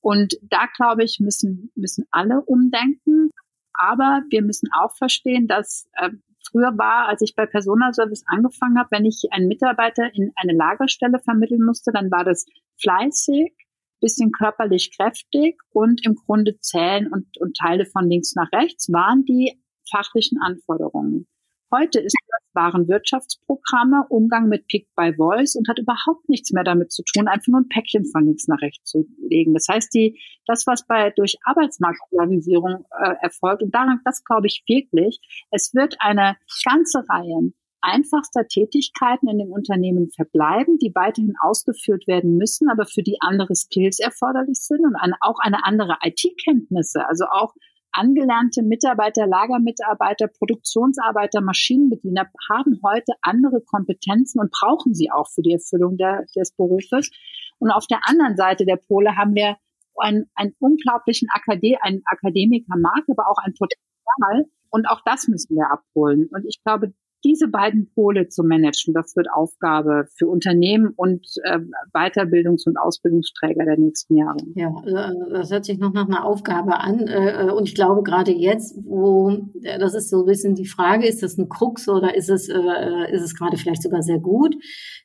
Und da, glaube ich, müssen, müssen alle umdenken. Aber wir müssen auch verstehen, dass äh, früher war, als ich bei Personalservice angefangen habe, wenn ich einen Mitarbeiter in eine Lagerstelle vermitteln musste, dann war das fleißig, bisschen körperlich kräftig und im Grunde zählen und, und Teile von links nach rechts waren die fachlichen Anforderungen. Heute ist das Warenwirtschaftsprogramme, Umgang mit Pick by Voice und hat überhaupt nichts mehr damit zu tun, einfach nur ein Päckchen von links nach rechts zu legen. Das heißt, die, das, was bei, durch Arbeitsmarktpolarisierung äh, erfolgt, und daran, das glaube ich wirklich, es wird eine ganze Reihe einfachster Tätigkeiten in dem Unternehmen verbleiben, die weiterhin ausgeführt werden müssen, aber für die andere Skills erforderlich sind und eine, auch eine andere IT-Kenntnisse, also auch angelernte Mitarbeiter, Lagermitarbeiter, Produktionsarbeiter, Maschinenbediener haben heute andere Kompetenzen und brauchen sie auch für die Erfüllung der, des Berufes. Und auf der anderen Seite der Pole haben wir einen, einen unglaublichen Akade einen Akademikermarkt, aber auch ein Potenzial. Und auch das müssen wir abholen. Und ich glaube, diese beiden Pole zu managen, das wird Aufgabe für Unternehmen und äh, Weiterbildungs- und Ausbildungsträger der nächsten Jahre. Ja, äh, das hört sich noch nach einer Aufgabe an. Äh, und ich glaube gerade jetzt, wo äh, das ist so ein bisschen die Frage, ist das ein Krux oder ist es, ist es gerade vielleicht sogar sehr gut?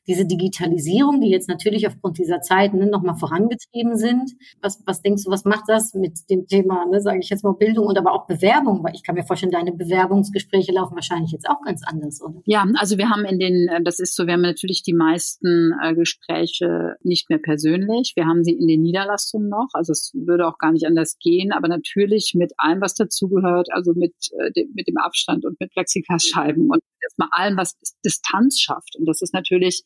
Diese Digitalisierung, die jetzt natürlich aufgrund dieser Zeiten ne, nochmal vorangetrieben sind. Was, was denkst du, was macht das mit dem Thema, ne, sage ich jetzt mal Bildung und aber auch Bewerbung? Weil ich kann mir vorstellen, deine Bewerbungsgespräche laufen wahrscheinlich jetzt auch ganz anders anders, oder? Ja, also wir haben in den, äh, das ist so, wir haben natürlich die meisten äh, Gespräche nicht mehr persönlich. Wir haben sie in den Niederlassungen noch. Also es würde auch gar nicht anders gehen, aber natürlich mit allem, was dazugehört, also mit, äh, dem, mit dem Abstand und mit Plexiglasscheiben und erstmal allem, was Distanz schafft. Und das ist natürlich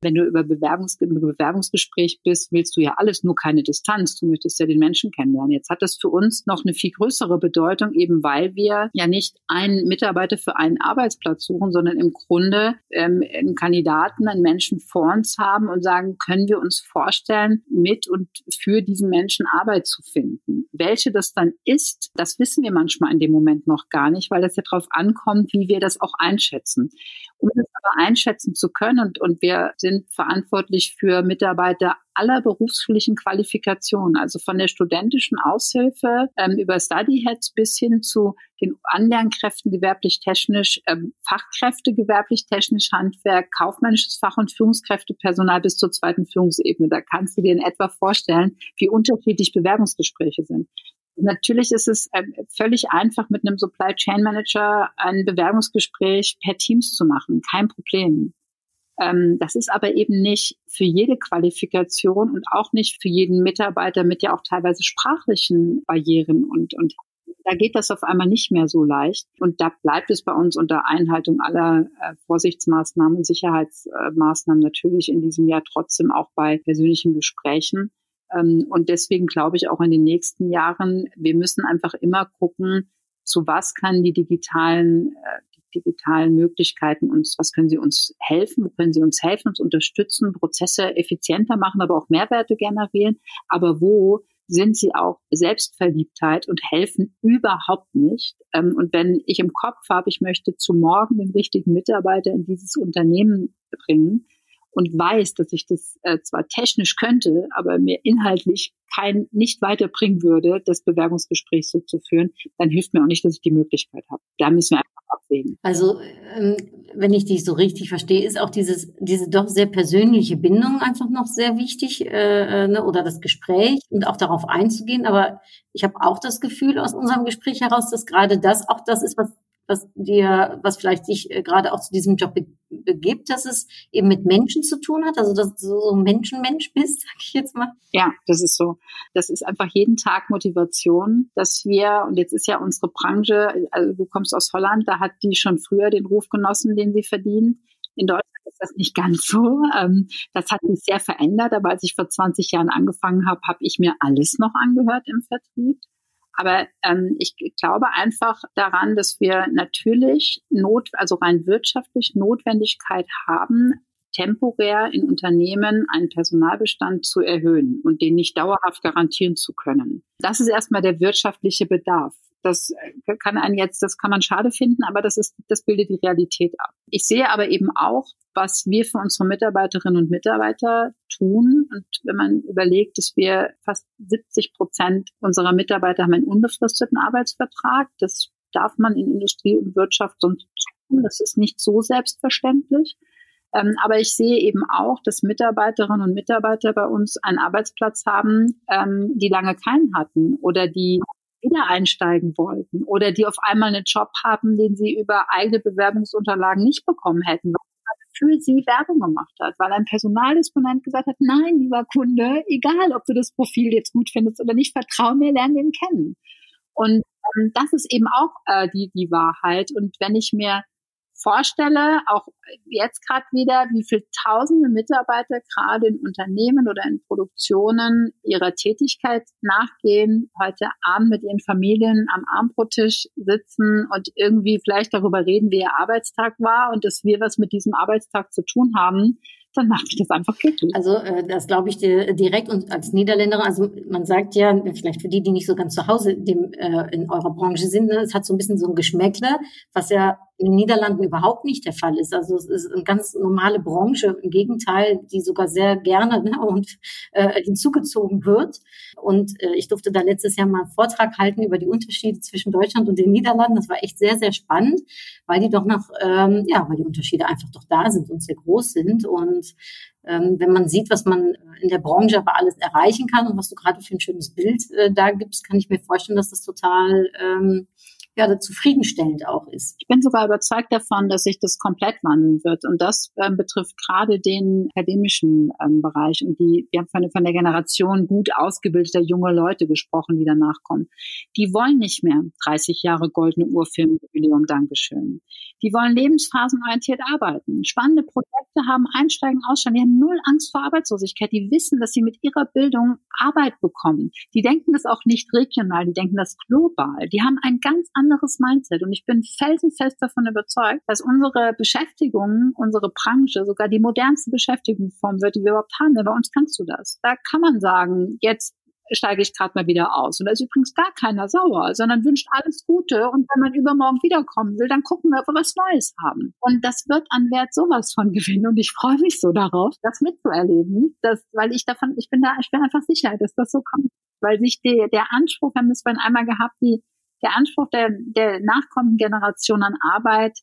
wenn du über Bewerbungs Bewerbungsgespräch bist, willst du ja alles, nur keine Distanz. Du möchtest ja den Menschen kennenlernen. Jetzt hat das für uns noch eine viel größere Bedeutung, eben weil wir ja nicht einen Mitarbeiter für einen Arbeitsplatz suchen, sondern im Grunde ähm, einen Kandidaten, einen Menschen vor uns haben und sagen, können wir uns vorstellen, mit und für diesen Menschen Arbeit zu finden. Welche das dann ist, das wissen wir manchmal in dem Moment noch gar nicht, weil das ja darauf ankommt, wie wir das auch einschätzen. Um das aber einschätzen zu können und, und wir sind verantwortlich für Mitarbeiter aller beruflichen Qualifikationen, also von der studentischen Aushilfe ähm, über Studyheads bis hin zu den Anlernkräften gewerblich-technisch, ähm, Fachkräfte gewerblich-technisch, Handwerk, kaufmännisches Fach- und Führungskräftepersonal bis zur zweiten Führungsebene. Da kannst du dir in etwa vorstellen, wie unterschiedlich Bewerbungsgespräche sind. Natürlich ist es äh, völlig einfach, mit einem Supply Chain Manager ein Bewerbungsgespräch per Teams zu machen. Kein Problem. Ähm, das ist aber eben nicht für jede Qualifikation und auch nicht für jeden Mitarbeiter mit ja auch teilweise sprachlichen Barrieren und, und da geht das auf einmal nicht mehr so leicht. Und da bleibt es bei uns unter Einhaltung aller äh, Vorsichtsmaßnahmen und Sicherheitsmaßnahmen natürlich in diesem Jahr trotzdem auch bei persönlichen Gesprächen. Ähm, und deswegen glaube ich auch in den nächsten Jahren, wir müssen einfach immer gucken, zu was kann die digitalen, äh, digitalen Möglichkeiten uns, was können sie uns helfen, wo können sie uns helfen, uns unterstützen, Prozesse effizienter machen, aber auch Mehrwerte generieren, aber wo sind sie auch Selbstverliebtheit und helfen überhaupt nicht. Ähm, und wenn ich im Kopf habe, ich möchte zu morgen den richtigen Mitarbeiter in dieses Unternehmen bringen, und weiß, dass ich das äh, zwar technisch könnte, aber mir inhaltlich kein nicht weiterbringen würde, das Bewerbungsgespräch so zu führen, dann hilft mir auch nicht, dass ich die Möglichkeit habe. Da müssen wir einfach abwägen. Also ähm, wenn ich dich so richtig verstehe, ist auch dieses diese doch sehr persönliche Bindung einfach noch sehr wichtig äh, äh ne, oder das Gespräch und auch darauf einzugehen. Aber ich habe auch das Gefühl aus unserem Gespräch heraus, dass gerade das auch das ist, was was dir, was vielleicht dich äh, gerade auch zu diesem Job be begibt, dass es eben mit Menschen zu tun hat, also dass du so Menschenmensch bist, sag ich jetzt mal. Ja, das ist so. Das ist einfach jeden Tag Motivation, dass wir, und jetzt ist ja unsere Branche, also du kommst aus Holland, da hat die schon früher den Ruf genossen, den sie verdient. In Deutschland ist das nicht ganz so. Ähm, das hat sich sehr verändert, aber als ich vor 20 Jahren angefangen habe, habe ich mir alles noch angehört im Vertrieb. Aber ähm, ich glaube einfach daran, dass wir natürlich Not, also rein wirtschaftlich Notwendigkeit haben, temporär in Unternehmen einen Personalbestand zu erhöhen und den nicht dauerhaft garantieren zu können. Das ist erstmal der wirtschaftliche Bedarf. Das äh, kann einen jetzt, das kann man schade finden, aber das ist, das bildet die Realität ab. Ich sehe aber eben auch, was wir für unsere Mitarbeiterinnen und Mitarbeiter tun. Und wenn man überlegt, dass wir fast 70 Prozent unserer Mitarbeiter haben einen unbefristeten Arbeitsvertrag, das darf man in Industrie und Wirtschaft sonst tun. Das ist nicht so selbstverständlich. Ähm, aber ich sehe eben auch, dass Mitarbeiterinnen und Mitarbeiter bei uns einen Arbeitsplatz haben, ähm, die lange keinen hatten oder die wieder einsteigen wollten oder die auf einmal einen Job haben, den sie über eigene Bewerbungsunterlagen nicht bekommen hätten, weil für sie Werbung gemacht hat, weil ein Personaldisponent gesagt hat, nein, lieber Kunde, egal ob du das Profil jetzt gut findest oder nicht, vertrau mir, lern den kennen. Und ähm, das ist eben auch äh, die, die Wahrheit. Und wenn ich mir vorstelle, auch jetzt gerade wieder, wie viele tausende Mitarbeiter gerade in Unternehmen oder in Produktionen ihrer Tätigkeit nachgehen, heute Abend mit ihren Familien am Abendbrottisch sitzen und irgendwie vielleicht darüber reden, wie ihr Arbeitstag war und dass wir was mit diesem Arbeitstag zu tun haben, dann macht mich das einfach glücklich. Also äh, das glaube ich dir direkt und als Niederländerin, also man sagt ja, vielleicht für die, die nicht so ganz zu Hause dem, äh, in eurer Branche sind, ne, es hat so ein bisschen so ein Geschmäckle, was ja in den Niederlanden überhaupt nicht der Fall ist. Also es ist eine ganz normale Branche, im Gegenteil, die sogar sehr gerne ne, und äh, hinzugezogen wird. Und äh, ich durfte da letztes Jahr mal einen Vortrag halten über die Unterschiede zwischen Deutschland und den Niederlanden. Das war echt sehr, sehr spannend, weil die doch noch, ähm, ja, weil die Unterschiede einfach doch da sind und sehr groß sind. Und ähm, wenn man sieht, was man in der Branche aber alles erreichen kann und was du gerade für ein schönes Bild äh, da gibst, kann ich mir vorstellen, dass das total ähm, ja, zufriedenstellend auch ist. Ich bin sogar überzeugt davon, dass sich das komplett wandeln wird. Und das ähm, betrifft gerade den akademischen ähm, Bereich. Und die, wir haben von, von der Generation gut ausgebildeter junge Leute gesprochen, die danach kommen. Die wollen nicht mehr 30 Jahre goldene Uhr Dankeschön. Die wollen lebensphasenorientiert arbeiten. Spannende Projekte haben Einsteigen, Aussteigen. Die haben null Angst vor Arbeitslosigkeit. Die wissen, dass sie mit ihrer Bildung Arbeit bekommen. Die denken das auch nicht regional, die denken das global. Die haben ein ganz anderes anderes Mindset. Und ich bin felsenfest davon überzeugt, dass unsere Beschäftigung, unsere Branche sogar die modernste Beschäftigungsform wird, die wir überhaupt haben. Denn bei uns kannst du das. Da kann man sagen, jetzt steige ich gerade mal wieder aus. Und da ist übrigens gar keiner sauer, sondern wünscht alles Gute. Und wenn man übermorgen wiederkommen will, dann gucken wir, ob wir was Neues haben. Und das wird an Wert sowas von gewinnen. Und ich freue mich so darauf, das mitzuerleben, dass, weil ich davon, ich bin da, ich bin einfach sicher, dass das so kommt. Weil sich die, der Anspruch, wir haben es vorhin einmal gehabt, die, der Anspruch der, der nachkommenden Generation an Arbeit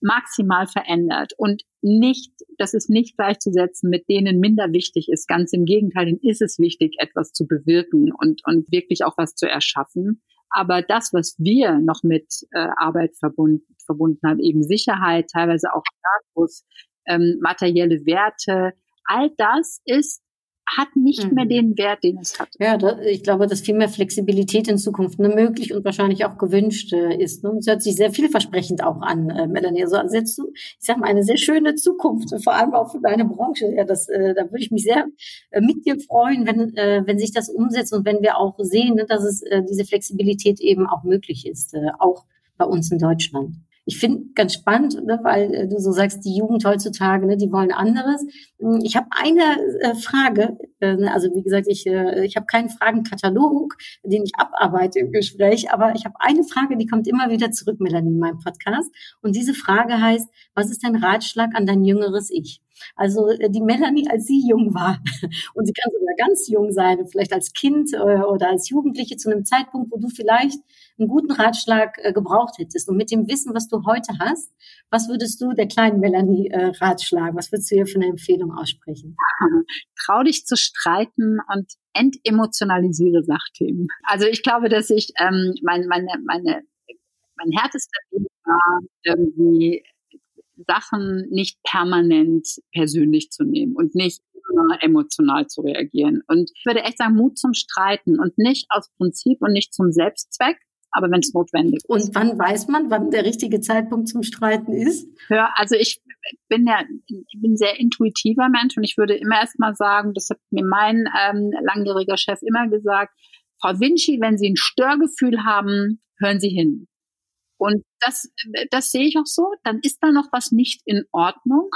maximal verändert und nicht, das ist nicht gleichzusetzen mit denen minder wichtig ist. Ganz im Gegenteil, denen ist es wichtig, etwas zu bewirken und, und wirklich auch was zu erschaffen. Aber das, was wir noch mit äh, Arbeit verbunden, verbunden haben, eben Sicherheit, teilweise auch Status, ähm, materielle Werte, all das ist hat nicht mhm. mehr den Wert, den es hat. Ja, da, ich glaube, dass viel mehr Flexibilität in Zukunft ne, möglich und wahrscheinlich auch gewünscht äh, ist. Ne? Es hört sich sehr vielversprechend auch an, äh, Melanie. Also setzt du, ich sag mal, eine sehr schöne Zukunft, vor allem auch für deine Branche. Ja, das, äh, da würde ich mich sehr äh, mit dir freuen, wenn, äh, wenn sich das umsetzt und wenn wir auch sehen, ne, dass es äh, diese Flexibilität eben auch möglich ist, äh, auch bei uns in Deutschland ich finde ganz spannend, ne, weil äh, du so sagst, die Jugend heutzutage, ne, die wollen anderes. Hm, ich habe eine äh, Frage, äh, ne, also wie gesagt, ich, äh, ich habe keinen Fragenkatalog, den ich abarbeite im Gespräch, aber ich habe eine Frage, die kommt immer wieder zurück, Melanie, in meinem Podcast. Und diese Frage heißt, was ist dein Ratschlag an dein jüngeres Ich? Also äh, die Melanie, als sie jung war, und sie kann sogar ganz jung sein, vielleicht als Kind äh, oder als Jugendliche zu einem Zeitpunkt, wo du vielleicht einen guten Ratschlag äh, gebraucht hättest. Und mit dem Wissen, was du heute hast, was würdest du der kleinen Melanie ratschlagen? Was würdest du ihr für eine Empfehlung aussprechen? Trau dich zu streiten und entemotionalisiere Sachthemen. Also ich glaube, dass ich ähm, mein, meine, meine, mein härtester Weg war, irgendwie Sachen nicht permanent persönlich zu nehmen und nicht immer emotional zu reagieren. Und ich würde echt sagen, Mut zum Streiten und nicht aus Prinzip und nicht zum Selbstzweck, aber wenn es notwendig ist. Und wann weiß man, wann der richtige Zeitpunkt zum Streiten ist? Ja, also ich bin ja, ich bin sehr intuitiver Mensch und ich würde immer erst mal sagen, das hat mir mein ähm, langjähriger Chef immer gesagt, Frau Vinci, wenn Sie ein Störgefühl haben, hören Sie hin. Und das, das sehe ich auch so. Dann ist da noch was nicht in Ordnung.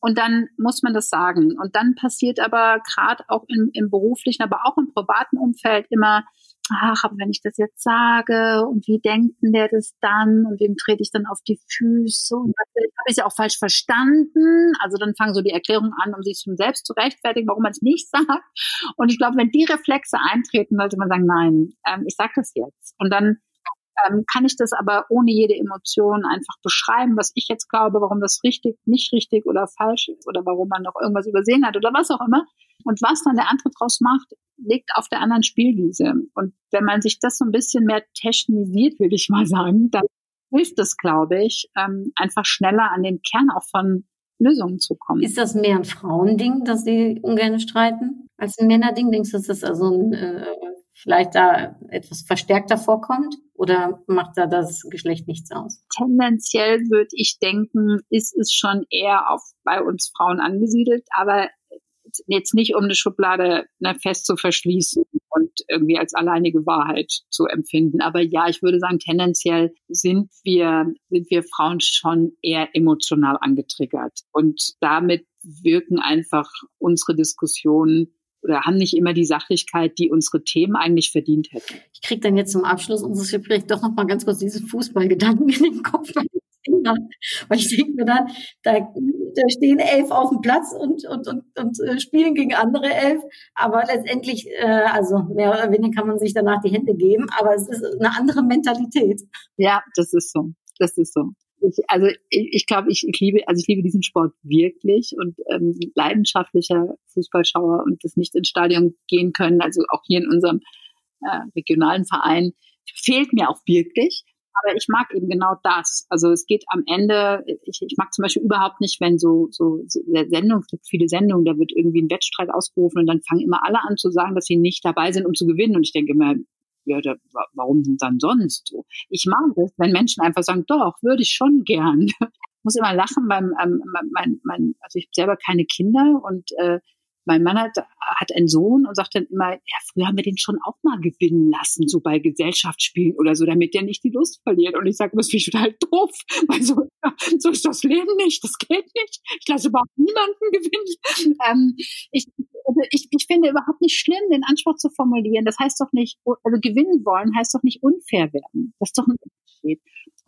Und dann muss man das sagen. Und dann passiert aber gerade auch im, im beruflichen, aber auch im privaten Umfeld immer, ach, aber wenn ich das jetzt sage und wie denkt denn der das dann und wem trete ich dann auf die Füße und habe ich es ja auch falsch verstanden. Also dann fangen so die Erklärungen an, um sich schon selbst zu rechtfertigen, warum man es nicht sagt. Und ich glaube, wenn die Reflexe eintreten, sollte man sagen, nein, ähm, ich sage das jetzt. Und dann ähm, kann ich das aber ohne jede Emotion einfach beschreiben, was ich jetzt glaube, warum das richtig, nicht richtig oder falsch ist oder warum man noch irgendwas übersehen hat oder was auch immer. Und was dann der andere draus macht, liegt auf der anderen Spielwiese. Und wenn man sich das so ein bisschen mehr technisiert, würde ich mal sagen, dann hilft es, glaube ich, ähm, einfach schneller an den Kern auch von Lösungen zu kommen. Ist das mehr ein Frauending, dass sie ungern streiten, als ein Männerding? Denkst du, das also ein äh, vielleicht da etwas verstärkter vorkommt? Oder macht da das Geschlecht nichts aus? Tendenziell würde ich denken, ist es schon eher auf bei uns Frauen angesiedelt, aber jetzt nicht um eine Schublade ne, fest zu verschließen und irgendwie als alleinige Wahrheit zu empfinden. Aber ja, ich würde sagen, tendenziell sind wir, sind wir Frauen schon eher emotional angetriggert. Und damit wirken einfach unsere Diskussionen oder haben nicht immer die Sachlichkeit, die unsere Themen eigentlich verdient hätten. Ich kriege dann jetzt zum Abschluss unseres Gesprächs doch noch mal ganz kurz diese Fußballgedanken in den Kopf. Weil ich denke mir dann, da, da stehen elf auf dem Platz und, und, und, und äh, spielen gegen andere elf. Aber letztendlich, äh, also mehr oder weniger kann man sich danach die Hände geben, aber es ist eine andere Mentalität. Ja, das ist so. Das ist so ich, also ich, ich glaube, ich, ich liebe, also ich liebe diesen Sport wirklich und ähm, leidenschaftlicher Fußballschauer und das nicht ins Stadion gehen können, also auch hier in unserem äh, regionalen Verein, fehlt mir auch wirklich. Aber ich mag eben genau das. Also es geht am Ende, ich, ich mag zum Beispiel überhaupt nicht, wenn so, so, so Sendungen, es gibt viele Sendungen, da wird irgendwie ein Wettstreit ausgerufen und dann fangen immer alle an zu sagen, dass sie nicht dabei sind, um zu gewinnen. Und ich denke immer, ja, da, warum denn dann sonst so? Ich mag es, wenn Menschen einfach sagen, doch, würde ich schon gern. Ich muss immer lachen, weil ähm, mein, mein, also ich habe selber keine Kinder und äh, mein Mann hat, hat einen Sohn und sagt dann immer, ja, früher haben wir den schon auch mal gewinnen lassen, so bei Gesellschaftsspielen oder so, damit der nicht die Lust verliert. Und ich sage, das ich total doof, weil so, so ist das Leben nicht, das geht nicht. Ich lasse überhaupt niemanden gewinnen. Ähm, ich, Also ich, ich finde überhaupt nicht schlimm, den Anspruch zu formulieren. Das heißt doch nicht, also gewinnen wollen heißt doch nicht unfair werden. Das ist doch ein Unterschied.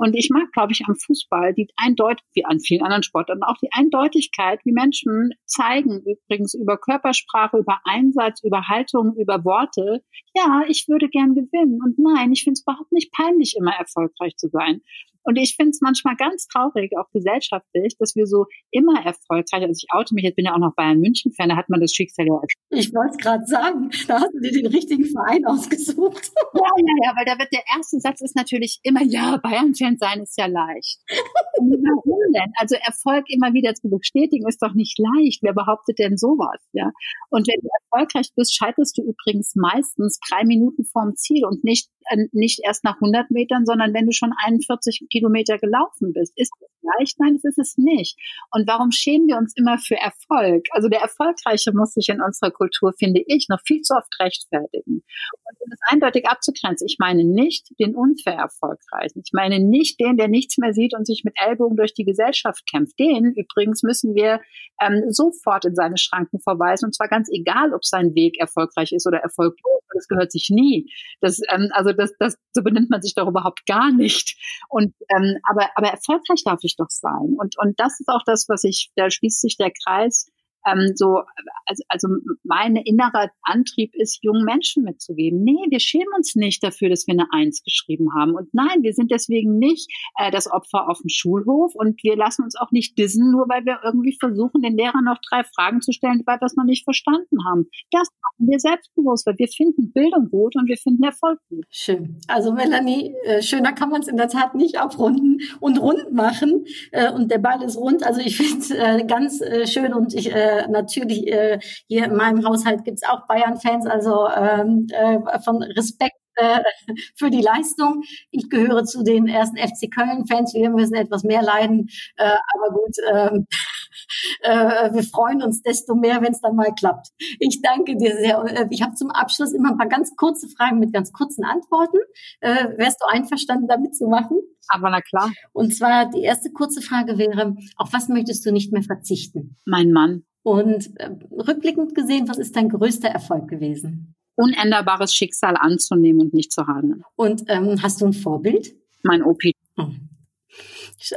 Und ich mag, glaube ich, am Fußball die Eindeutigkeit, wie an vielen anderen Sportarten, auch die Eindeutigkeit, wie Menschen zeigen, übrigens über Körpersprache, über Einsatz, über Haltung, über Worte, ja, ich würde gern gewinnen. Und nein, ich finde es überhaupt nicht peinlich, immer erfolgreich zu sein. Und ich finde es manchmal ganz traurig, auch gesellschaftlich, dass wir so immer erfolgreich, also ich oute mich, jetzt bin ja auch noch Bayern München-Fan, da hat man das Schicksal ja. Ich wollte es gerade sagen, da hast du dir den richtigen Verein ausgesucht. Ja, ja, ja, weil da wird der erste Satz ist natürlich immer, ja, Bayern-Fan sein ist ja leicht. Warum denn? Also Erfolg immer wieder zu bestätigen ist doch nicht leicht. Wer behauptet denn sowas? Ja. Und wenn du erfolgreich bist, scheiterst du übrigens meistens drei Minuten vorm Ziel und nicht äh, nicht erst nach 100 Metern, sondern wenn du schon 41 Kilometer gelaufen bist. Ist leicht? Nein, das ist es nicht. Und warum schämen wir uns immer für Erfolg? Also der Erfolgreiche muss sich in unserer Kultur, finde ich, noch viel zu oft rechtfertigen. Und um das eindeutig abzugrenzen, ich meine nicht den unfair Erfolgreichen. Ich meine nicht den, der nichts mehr sieht und sich mit Ellbogen durch die Gesellschaft kämpft. Den übrigens müssen wir ähm, sofort in seine Schranken verweisen. Und zwar ganz egal, ob sein Weg erfolgreich ist oder erfolglos. Das gehört sich nie. Das, ähm, also das, das, so benimmt man sich doch überhaupt gar nicht. Und ähm, aber, aber erfolgreich darf ich doch sein. Und, und das ist auch das, was ich, da schließt sich der Kreis ähm, so, also, also mein innerer Antrieb ist, jungen Menschen mitzugeben. Nee, wir schämen uns nicht dafür, dass wir eine Eins geschrieben haben. Und nein, wir sind deswegen nicht äh, das Opfer auf dem Schulhof und wir lassen uns auch nicht dissen, nur weil wir irgendwie versuchen, den Lehrern noch drei Fragen zu stellen, weil wir es noch nicht verstanden haben. Das machen wir selbstbewusst, weil wir finden Bildung gut und wir finden Erfolg gut. Schön. Also Melanie, äh, schöner kann man es in der Tat nicht abrunden und rund machen. Äh, und der Ball ist rund. Also ich finde es äh, ganz äh, schön und ich äh, äh, natürlich äh, hier in meinem Haushalt gibt's auch Bayern-Fans, also ähm, äh, von Respekt äh, für die Leistung. Ich gehöre zu den ersten FC Köln-Fans. Wir müssen etwas mehr leiden, äh, aber gut. Ähm, äh, wir freuen uns desto mehr, wenn es dann mal klappt. Ich danke dir sehr. Ich habe zum Abschluss immer ein paar ganz kurze Fragen mit ganz kurzen Antworten. Wärst du einverstanden, damit zu machen? Aber na klar. Und zwar die erste kurze Frage wäre, auf was möchtest du nicht mehr verzichten? Mein Mann. Und äh, rückblickend gesehen, was ist dein größter Erfolg gewesen? Unänderbares Schicksal anzunehmen und nicht zu handeln. Und ähm, hast du ein Vorbild? Mein OP. Oh.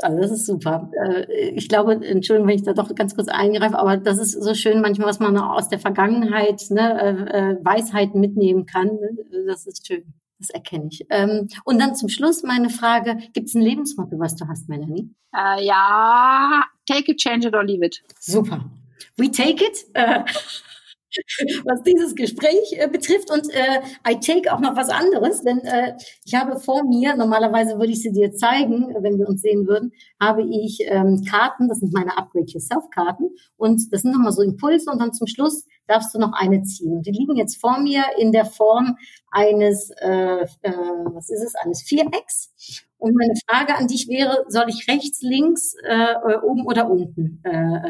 Also das ist super. Äh, ich glaube, Entschuldigung, wenn ich da doch ganz kurz eingreife, aber das ist so schön manchmal, was man aus der Vergangenheit, ne, äh, äh, Weisheiten mitnehmen kann. Das ist schön. Das erkenne ich. Ähm, und dann zum Schluss meine Frage, gibt es ein Lebensmotto, was du hast, Melanie? Äh, ja, take it, change it or leave it. Super. We take it. Äh, was dieses Gespräch äh, betrifft. Und äh, I take auch noch was anderes, denn äh, ich habe vor mir, normalerweise würde ich sie dir zeigen, wenn wir uns sehen würden, habe ich ähm, Karten, das sind meine Upgrade Yourself-Karten. Und das sind nochmal so Impulse und dann zum Schluss darfst du noch eine ziehen. Und die liegen jetzt vor mir in der Form eines, äh, äh, was ist es, eines Vierecks. Und meine Frage an dich wäre, soll ich rechts, links, äh, oben oder unten äh,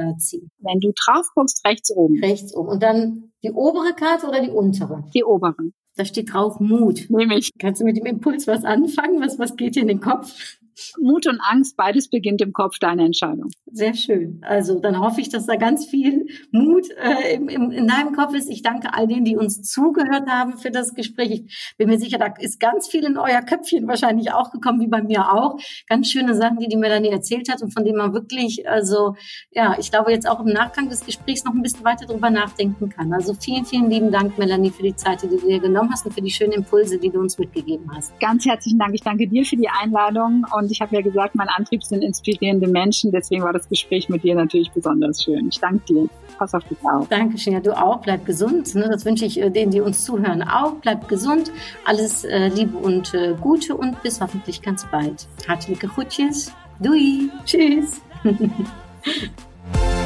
äh, ziehen? Wenn du drauf guckst, rechts oben. Rechts oben. Und dann die obere Karte oder die untere? Die obere. Da steht drauf Mut. Nämlich. Kannst du mit dem Impuls was anfangen? Was, was geht dir in den Kopf? Mut und Angst, beides beginnt im Kopf, deine Entscheidung. Sehr schön. Also dann hoffe ich, dass da ganz viel Mut äh, im, im, in deinem Kopf ist. Ich danke all denen, die uns zugehört haben für das Gespräch. Ich bin mir sicher, da ist ganz viel in euer Köpfchen wahrscheinlich auch gekommen, wie bei mir auch. Ganz schöne Sachen, die die Melanie erzählt hat und von denen man wirklich, also ja, ich glaube jetzt auch im Nachgang des Gesprächs noch ein bisschen weiter drüber nachdenken kann. Also vielen, vielen lieben Dank, Melanie, für die Zeit, die du dir genommen hast und für die schönen Impulse, die du uns mitgegeben hast. Ganz herzlichen Dank. Ich danke dir für die Einladung und ich habe ja gesagt, mein Antrieb sind inspirierende Menschen. Deswegen war das Gespräch mit dir natürlich besonders schön. Ich danke dir. Pass auf dich auf. Dankeschön. Ja, du auch. Bleib gesund. Ne? Das wünsche ich äh, denen, die uns zuhören, auch. Bleib gesund. Alles äh, Liebe und äh, Gute und bis hoffentlich ganz bald. Hartliche Groetjes. Doei. Tschüss.